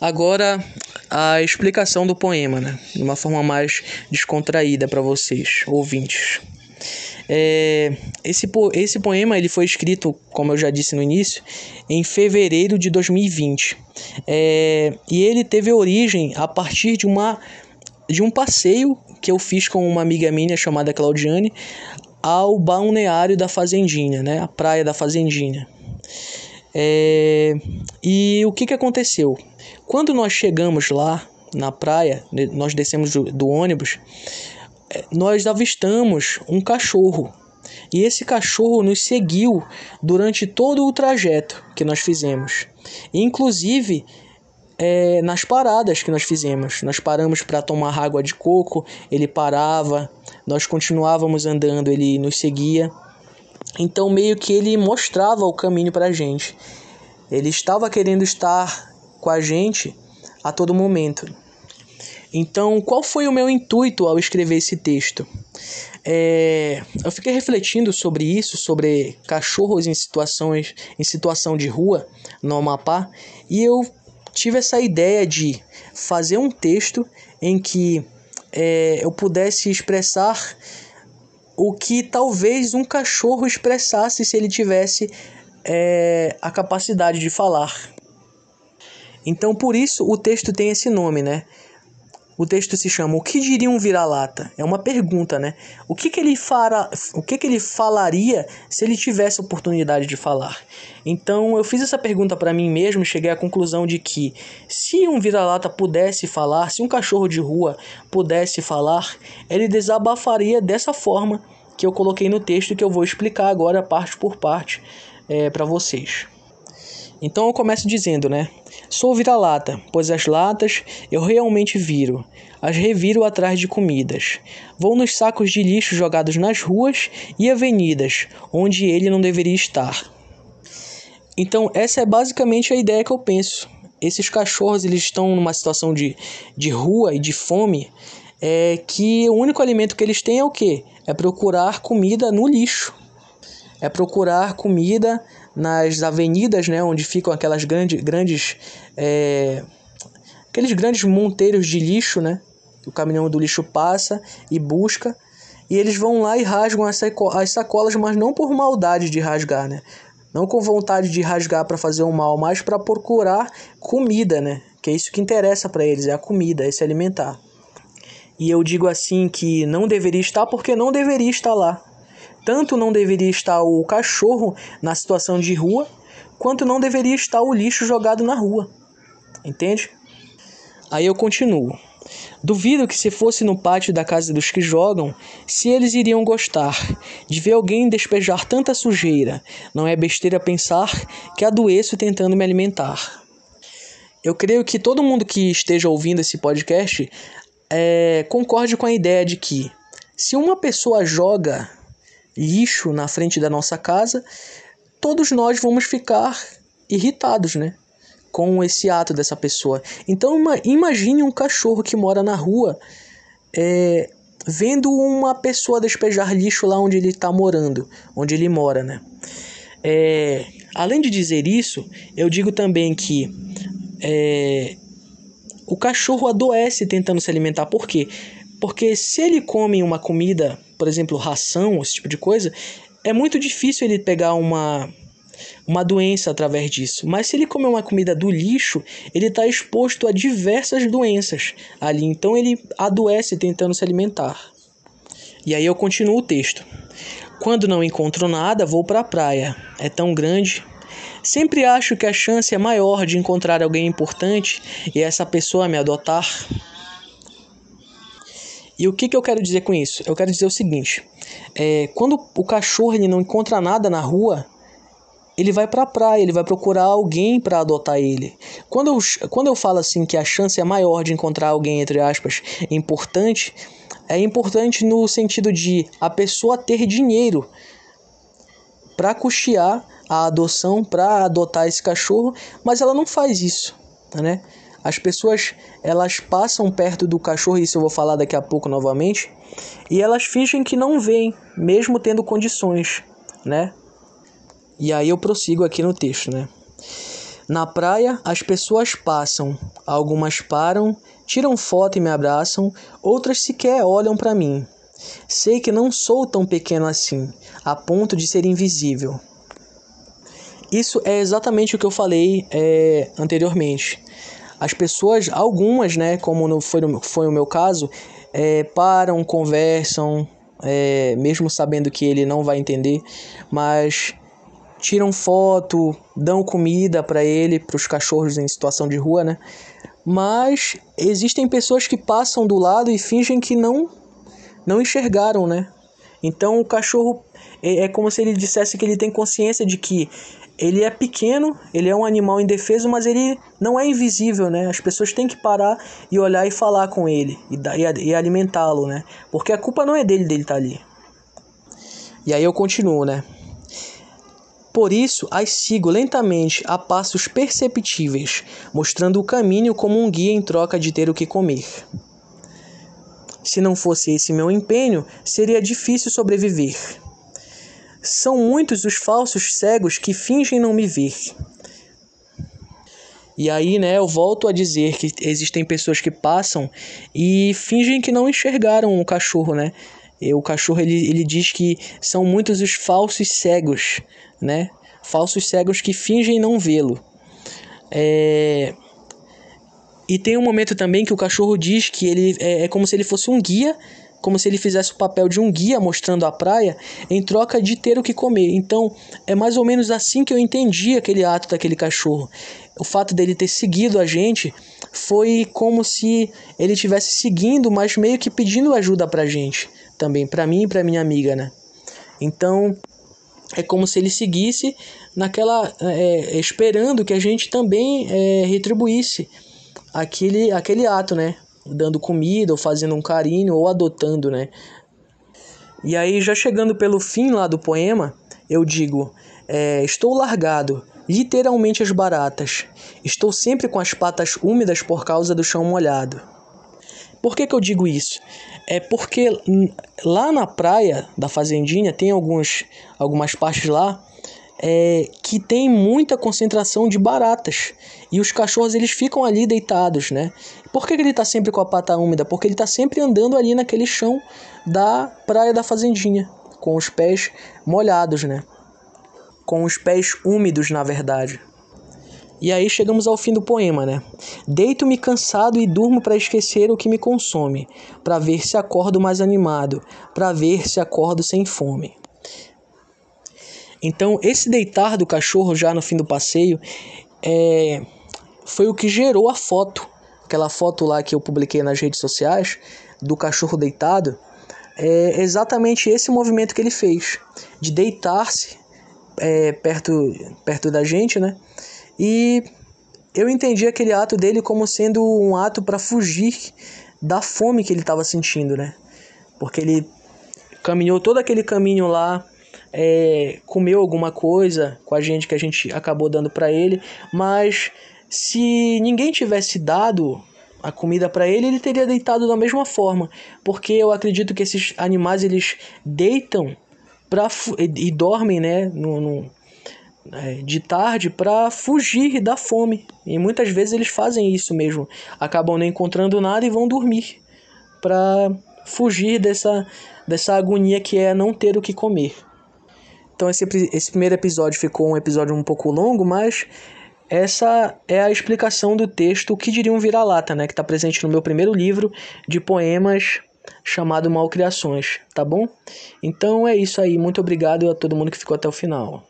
Agora a explicação do poema, né? De uma forma mais descontraída para vocês, ouvintes. É, esse, esse poema ele foi escrito, como eu já disse no início, em fevereiro de 2020. É, e ele teve origem a partir de, uma, de um passeio que eu fiz com uma amiga minha chamada Claudiane ao balneário da Fazendinha, né? A praia da Fazendinha. É, e o que, que aconteceu? Quando nós chegamos lá na praia, né, nós descemos do, do ônibus, é, nós avistamos um cachorro. E esse cachorro nos seguiu durante todo o trajeto que nós fizemos. Inclusive é, nas paradas que nós fizemos. Nós paramos para tomar água de coco, ele parava, nós continuávamos andando, ele nos seguia. Então, meio que ele mostrava o caminho para a gente. Ele estava querendo estar com a gente a todo momento. Então, qual foi o meu intuito ao escrever esse texto? É, eu fiquei refletindo sobre isso, sobre cachorros em situações em situação de rua no Amapá, e eu tive essa ideia de fazer um texto em que é, eu pudesse expressar o que talvez um cachorro expressasse se ele tivesse é, a capacidade de falar. Então, por isso, o texto tem esse nome, né? O texto se chama O que diria um vira-lata? É uma pergunta, né? O que, que ele fará, o que, que ele falaria se ele tivesse oportunidade de falar? Então, eu fiz essa pergunta para mim mesmo e cheguei à conclusão de que se um vira-lata pudesse falar, se um cachorro de rua pudesse falar, ele desabafaria dessa forma que eu coloquei no texto que eu vou explicar agora parte por parte é, para vocês. Então eu começo dizendo, né? Sou vira-lata, pois as latas eu realmente viro, as reviro atrás de comidas. Vou nos sacos de lixo jogados nas ruas e avenidas, onde ele não deveria estar. Então essa é basicamente a ideia que eu penso. Esses cachorros eles estão numa situação de, de rua e de fome, é que o único alimento que eles têm é o quê? É procurar comida no lixo. É procurar comida nas avenidas, né, onde ficam aquelas grandes, grandes é, aqueles grandes monteiros de lixo, né, o caminhão do lixo passa e busca, e eles vão lá e rasgam as, as sacolas, mas não por maldade de rasgar, né, não com vontade de rasgar para fazer o um mal, mas para procurar comida, né, que é isso que interessa para eles, é a comida, é se alimentar. E eu digo assim que não deveria estar porque não deveria estar lá. Tanto não deveria estar o cachorro na situação de rua, quanto não deveria estar o lixo jogado na rua. Entende? Aí eu continuo. Duvido que se fosse no pátio da casa dos que jogam, se eles iriam gostar de ver alguém despejar tanta sujeira. Não é besteira pensar que adoeço tentando me alimentar. Eu creio que todo mundo que esteja ouvindo esse podcast é, concorde com a ideia de que se uma pessoa joga lixo na frente da nossa casa, todos nós vamos ficar irritados, né? Com esse ato dessa pessoa. Então imagine um cachorro que mora na rua é, vendo uma pessoa despejar lixo lá onde ele está morando, onde ele mora, né? É, além de dizer isso, eu digo também que é, o cachorro adoece tentando se alimentar. Por quê? Porque se ele come uma comida por exemplo, ração, esse tipo de coisa, é muito difícil ele pegar uma, uma doença através disso. Mas se ele comer uma comida do lixo, ele está exposto a diversas doenças ali. Então ele adoece tentando se alimentar. E aí eu continuo o texto. Quando não encontro nada, vou para a praia. É tão grande. Sempre acho que a chance é maior de encontrar alguém importante e essa pessoa me adotar. E o que, que eu quero dizer com isso? Eu quero dizer o seguinte: é, quando o cachorro ele não encontra nada na rua, ele vai para a praia, ele vai procurar alguém para adotar ele. Quando eu, quando eu falo assim que a chance é maior de encontrar alguém, entre aspas, importante, é importante no sentido de a pessoa ter dinheiro para custear a adoção, para adotar esse cachorro, mas ela não faz isso, né? As pessoas elas passam perto do cachorro, isso eu vou falar daqui a pouco novamente, e elas fingem que não veem, mesmo tendo condições, né? E aí eu prossigo aqui no texto, né? Na praia, as pessoas passam, algumas param, tiram foto e me abraçam, outras sequer olham para mim. Sei que não sou tão pequeno assim, a ponto de ser invisível. Isso é exatamente o que eu falei é, anteriormente. As pessoas, algumas, né, como no, foi, foi o meu caso, é, param, conversam, é, mesmo sabendo que ele não vai entender, mas tiram foto, dão comida para ele, para os cachorros em situação de rua, né? Mas existem pessoas que passam do lado e fingem que não não enxergaram, né? Então o cachorro é, é como se ele dissesse que ele tem consciência de que ele é pequeno, ele é um animal indefeso, mas ele não é invisível, né? As pessoas têm que parar e olhar e falar com ele e, e, e alimentá-lo, né? Porque a culpa não é dele dele estar tá ali. E aí eu continuo, né? Por isso, as sigo lentamente a passos perceptíveis, mostrando o caminho como um guia em troca de ter o que comer. Se não fosse esse meu empenho, seria difícil sobreviver. São muitos os falsos cegos que fingem não me ver. E aí, né, eu volto a dizer que existem pessoas que passam e fingem que não enxergaram o cachorro, né? E o cachorro ele, ele diz que são muitos os falsos cegos, né? Falsos cegos que fingem não vê-lo. É... E tem um momento também que o cachorro diz que ele é, é como se ele fosse um guia, como se ele fizesse o papel de um guia mostrando a praia em troca de ter o que comer. Então, é mais ou menos assim que eu entendi aquele ato daquele cachorro. O fato dele ter seguido a gente foi como se ele estivesse seguindo, mas meio que pedindo ajuda pra gente também, pra mim e pra minha amiga, né? Então, é como se ele seguisse naquela é, esperando que a gente também é, retribuísse aquele aquele ato, né? Dando comida, ou fazendo um carinho, ou adotando, né? E aí, já chegando pelo fim lá do poema, eu digo: é, Estou largado, literalmente as baratas. Estou sempre com as patas úmidas por causa do chão molhado. Por que, que eu digo isso? É porque lá na praia da Fazendinha tem alguns, algumas partes lá é, que tem muita concentração de baratas. E os cachorros eles ficam ali deitados, né? Por que, que ele está sempre com a pata úmida? Porque ele está sempre andando ali naquele chão da praia da Fazendinha, com os pés molhados, né? Com os pés úmidos, na verdade. E aí chegamos ao fim do poema, né? Deito-me cansado e durmo para esquecer o que me consome, para ver se acordo mais animado, para ver se acordo sem fome. Então, esse deitar do cachorro já no fim do passeio é, foi o que gerou a foto, aquela foto lá que eu publiquei nas redes sociais do cachorro deitado. É exatamente esse movimento que ele fez, de deitar-se é, perto, perto da gente, né? E eu entendi aquele ato dele como sendo um ato para fugir da fome que ele estava sentindo, né? Porque ele caminhou todo aquele caminho lá, é, comeu alguma coisa com a gente que a gente acabou dando para ele, mas se ninguém tivesse dado a comida para ele, ele teria deitado da mesma forma, porque eu acredito que esses animais eles deitam pra, e dormem, né, no, no é, de tarde para fugir da fome. E muitas vezes eles fazem isso mesmo. Acabam não encontrando nada e vão dormir para fugir dessa, dessa agonia que é não ter o que comer. Então esse, esse primeiro episódio ficou um episódio um pouco longo, mas essa é a explicação do texto que diria um vira-lata, né, que está presente no meu primeiro livro de poemas chamado Malcriações, tá bom? Então é isso aí, muito obrigado a todo mundo que ficou até o final.